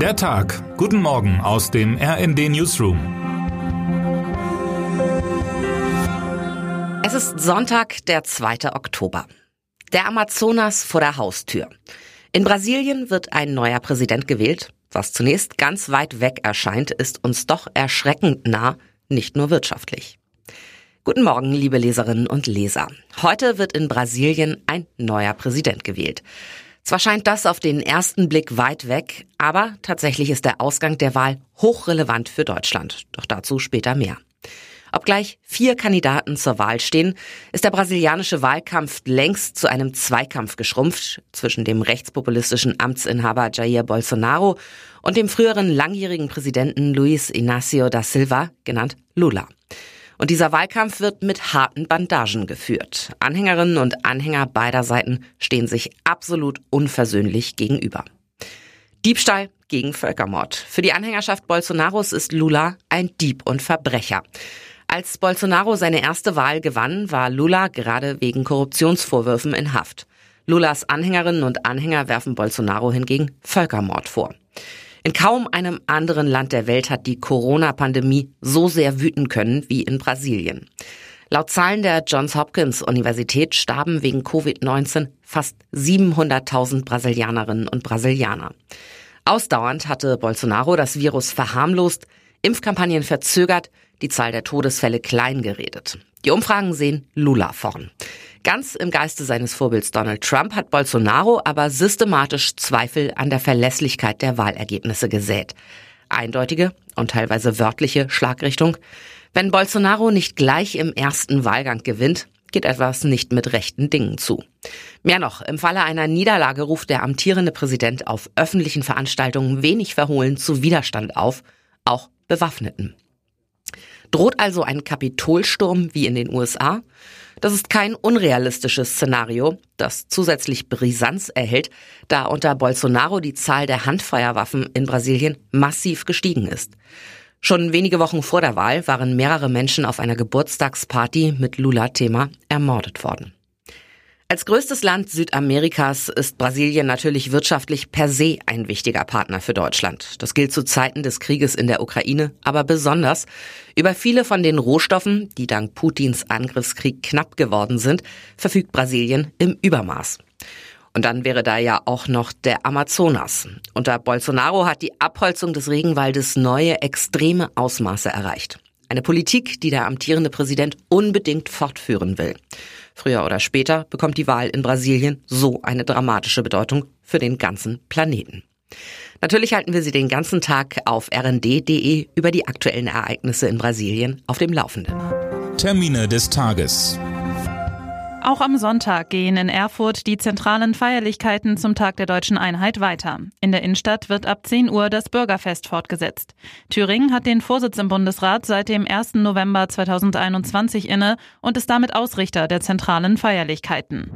Der Tag. Guten Morgen aus dem RND Newsroom. Es ist Sonntag, der 2. Oktober. Der Amazonas vor der Haustür. In Brasilien wird ein neuer Präsident gewählt. Was zunächst ganz weit weg erscheint, ist uns doch erschreckend nah, nicht nur wirtschaftlich. Guten Morgen, liebe Leserinnen und Leser. Heute wird in Brasilien ein neuer Präsident gewählt. Zwar scheint das auf den ersten Blick weit weg, aber tatsächlich ist der Ausgang der Wahl hochrelevant für Deutschland. Doch dazu später mehr. Obgleich vier Kandidaten zur Wahl stehen, ist der brasilianische Wahlkampf längst zu einem Zweikampf geschrumpft zwischen dem rechtspopulistischen Amtsinhaber Jair Bolsonaro und dem früheren langjährigen Präsidenten Luiz Inácio da Silva, genannt Lula. Und dieser Wahlkampf wird mit harten Bandagen geführt. Anhängerinnen und Anhänger beider Seiten stehen sich absolut unversöhnlich gegenüber. Diebstahl gegen Völkermord. Für die Anhängerschaft Bolsonaros ist Lula ein Dieb und Verbrecher. Als Bolsonaro seine erste Wahl gewann, war Lula gerade wegen Korruptionsvorwürfen in Haft. Lulas Anhängerinnen und Anhänger werfen Bolsonaro hingegen Völkermord vor. In kaum einem anderen Land der Welt hat die Corona-Pandemie so sehr wüten können wie in Brasilien. Laut Zahlen der Johns Hopkins Universität starben wegen Covid-19 fast 700.000 Brasilianerinnen und Brasilianer. Ausdauernd hatte Bolsonaro das Virus verharmlost, Impfkampagnen verzögert, die Zahl der Todesfälle klein geredet. Die Umfragen sehen Lula vorn. Ganz im Geiste seines Vorbilds Donald Trump hat Bolsonaro aber systematisch Zweifel an der Verlässlichkeit der Wahlergebnisse gesät. Eindeutige und teilweise wörtliche Schlagrichtung. Wenn Bolsonaro nicht gleich im ersten Wahlgang gewinnt, geht etwas nicht mit rechten Dingen zu. Mehr noch, im Falle einer Niederlage ruft der amtierende Präsident auf öffentlichen Veranstaltungen wenig verhohlen zu Widerstand auf, auch Bewaffneten. Droht also ein Kapitolsturm wie in den USA? Das ist kein unrealistisches Szenario, das zusätzlich Brisanz erhält, da unter Bolsonaro die Zahl der Handfeuerwaffen in Brasilien massiv gestiegen ist. Schon wenige Wochen vor der Wahl waren mehrere Menschen auf einer Geburtstagsparty mit Lula-Thema ermordet worden. Als größtes Land Südamerikas ist Brasilien natürlich wirtschaftlich per se ein wichtiger Partner für Deutschland. Das gilt zu Zeiten des Krieges in der Ukraine, aber besonders. Über viele von den Rohstoffen, die dank Putins Angriffskrieg knapp geworden sind, verfügt Brasilien im Übermaß. Und dann wäre da ja auch noch der Amazonas. Unter Bolsonaro hat die Abholzung des Regenwaldes neue extreme Ausmaße erreicht. Eine Politik, die der amtierende Präsident unbedingt fortführen will. Früher oder später bekommt die Wahl in Brasilien so eine dramatische Bedeutung für den ganzen Planeten. Natürlich halten wir Sie den ganzen Tag auf rnd.de über die aktuellen Ereignisse in Brasilien auf dem Laufenden. Termine des Tages. Auch am Sonntag gehen in Erfurt die zentralen Feierlichkeiten zum Tag der deutschen Einheit weiter. In der Innenstadt wird ab 10 Uhr das Bürgerfest fortgesetzt. Thüringen hat den Vorsitz im Bundesrat seit dem 1. November 2021 inne und ist damit Ausrichter der zentralen Feierlichkeiten.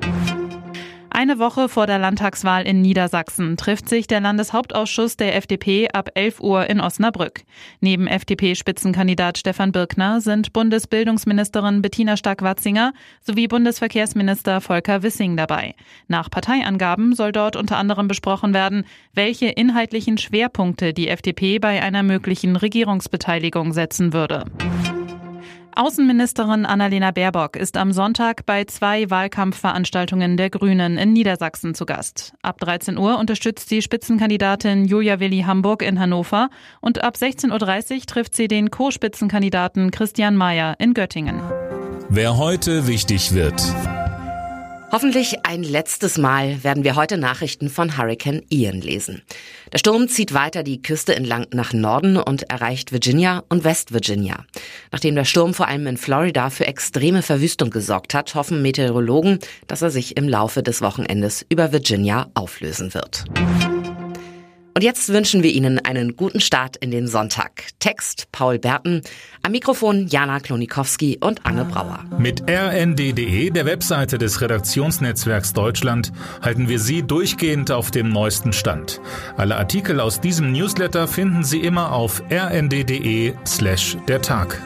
Eine Woche vor der Landtagswahl in Niedersachsen trifft sich der Landeshauptausschuss der FDP ab 11 Uhr in Osnabrück. Neben FDP-Spitzenkandidat Stefan Birkner sind Bundesbildungsministerin Bettina Stark-Watzinger sowie Bundesverkehrsminister Volker Wissing dabei. Nach Parteiangaben soll dort unter anderem besprochen werden, welche inhaltlichen Schwerpunkte die FDP bei einer möglichen Regierungsbeteiligung setzen würde. Außenministerin Annalena Baerbock ist am Sonntag bei zwei Wahlkampfveranstaltungen der Grünen in Niedersachsen zu Gast. Ab 13 Uhr unterstützt die Spitzenkandidatin Julia Willi Hamburg in Hannover und ab 16.30 Uhr trifft sie den Co-Spitzenkandidaten Christian Mayer in Göttingen. Wer heute wichtig wird. Hoffentlich ein letztes Mal werden wir heute Nachrichten von Hurricane Ian lesen. Der Sturm zieht weiter die Küste entlang nach Norden und erreicht Virginia und West Virginia. Nachdem der Sturm vor allem in Florida für extreme Verwüstung gesorgt hat, hoffen Meteorologen, dass er sich im Laufe des Wochenendes über Virginia auflösen wird. Und jetzt wünschen wir Ihnen einen guten Start in den Sonntag. Text Paul Berten, am Mikrofon Jana Klonikowski und Anne Brauer. Mit rnd.de, der Webseite des Redaktionsnetzwerks Deutschland, halten wir Sie durchgehend auf dem neuesten Stand. Alle Artikel aus diesem Newsletter finden Sie immer auf rnd.de slash der Tag.